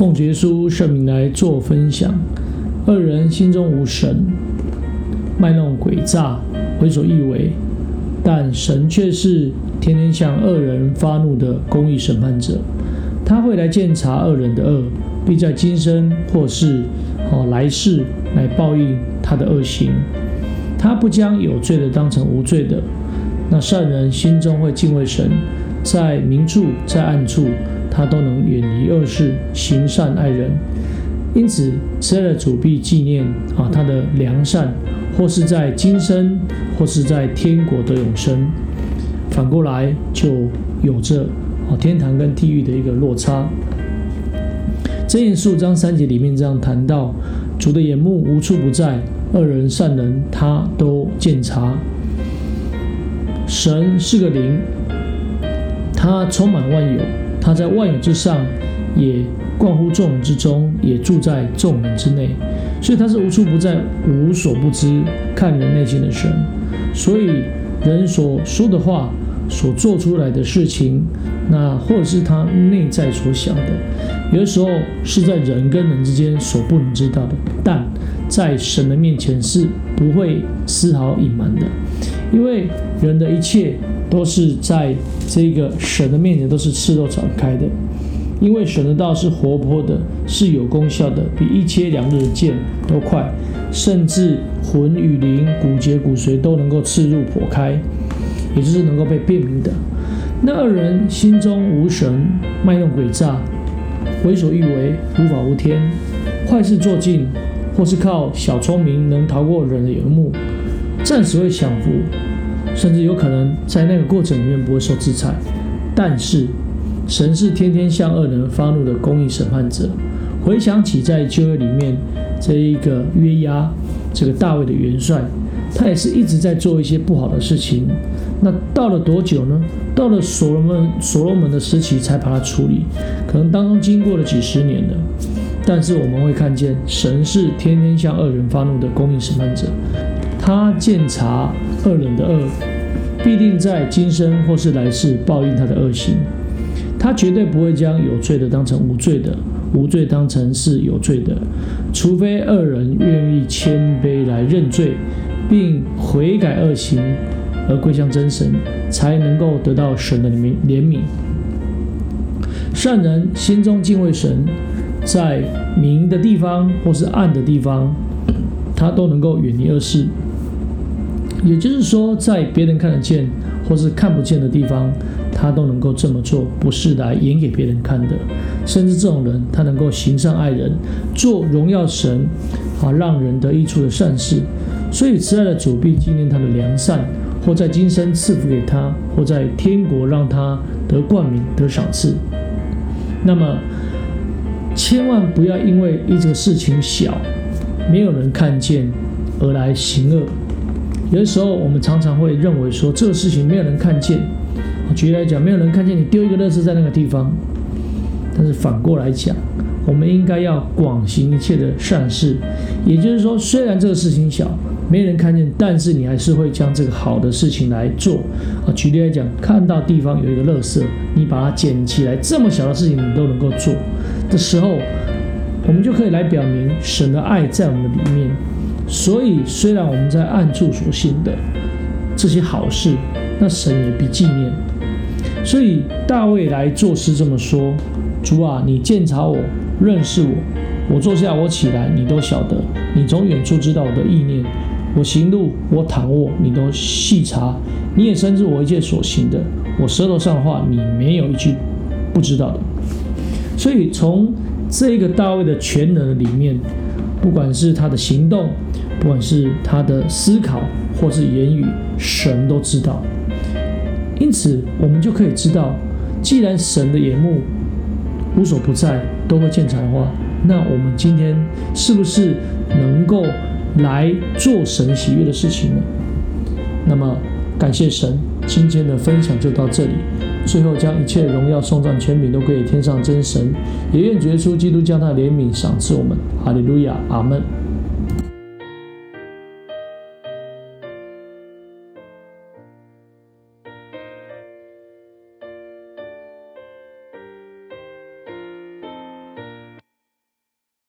奉耶稣圣名来做分享。恶人心中无神，卖弄诡诈，为所欲为。但神却是天天向恶人发怒的公义审判者，他会来鉴察恶人的恶，并在今生或是哦来世来报应他的恶行。他不将有罪的当成无罪的。那善人心中会敬畏神，在明处在暗处，他都能远离恶事，行善爱人。因此，慈爱的主必纪念啊他的良善，或是在今生，或是在天国的永生。反过来，就有着啊天堂跟地狱的一个落差。箴言十五章三节里面这样谈到：主的眼目无处不在，恶人善人他都鉴察。神是个灵，他充满万有，他在万有之上，也贯乎众人之中，也住在众人之内，所以他是无处不在、无所不知、看人内心的神。所以人所说的话、所做出来的事情，那或者是他内在所想的，有的时候是在人跟人之间所不能知道的，但在神的面前是不会丝毫隐瞒的。因为人的一切都是在这个神的面前都是赤露敞开的，因为神的道是活泼的，是有功效的，比一切两刃的剑都快，甚至魂与灵、骨节骨髓都能够刺入剖开，也就是能够被辨明的。那二人心中无神，卖弄诡诈，为所欲为，无法无天，坏事做尽，或是靠小聪明能逃过人的眼目。暂时会享福，甚至有可能在那个过程里面不会受制裁。但是，神是天天向恶人发怒的公义审判者。回想起在旧约里面这一个约押，这个大卫的元帅，他也是一直在做一些不好的事情。那到了多久呢？到了所罗门所罗门的时期才把他处理，可能当中经过了几十年了。但是我们会看见，神是天天向恶人发怒的公义审判者。他鉴察恶人的恶，必定在今生或是来世报应他的恶行。他绝对不会将有罪的当成无罪的，无罪当成是有罪的，除非恶人愿意谦卑来认罪，并悔改恶行而归向真神，才能够得到神的怜悯。善人心中敬畏神，在明的地方或是暗的地方，他都能够远离恶事。也就是说，在别人看得见或是看不见的地方，他都能够这么做，不是来演给别人看的。甚至这种人，他能够行善爱人，做荣耀神，啊，让人得益处的善事。所以，慈爱的主必纪念他的良善，或在今生赐福给他，或在天国让他得冠冕、得赏赐。那么，千万不要因为一个事情小，没有人看见而来行恶。有的时候，我们常常会认为说，这个事情没有人看见。举例来讲，没有人看见你丢一个垃圾在那个地方。但是反过来讲，我们应该要广行一切的善事。也就是说，虽然这个事情小，没人看见，但是你还是会将这个好的事情来做。啊，举例来讲，看到地方有一个垃圾，你把它捡起来，这么小的事情你都能够做的时候，我们就可以来表明神的爱在我们的里面。所以，虽然我们在暗处所行的这些好事，那神也必纪念。所以大卫来作诗这么说：“主啊，你鉴察我，认识我。我坐下，我起来，你都晓得。你从远处知道我的意念。我行路，我躺卧，你都细察。你也深知我一切所行的。我舌头上的话，你没有一句不知道的。所以，从这个大卫的全能里面。”不管是他的行动，不管是他的思考，或是言语，神都知道。因此，我们就可以知道，既然神的眼目无所不在，都会见察的话，那我们今天是不是能够来做神喜悦的事情呢？那么，感谢神，今天的分享就到这里。最后，将一切荣耀、颂赞、权柄都归给天上真神，也愿主耶稣基督将他的怜悯赏赐我们。哈利路亚，阿门。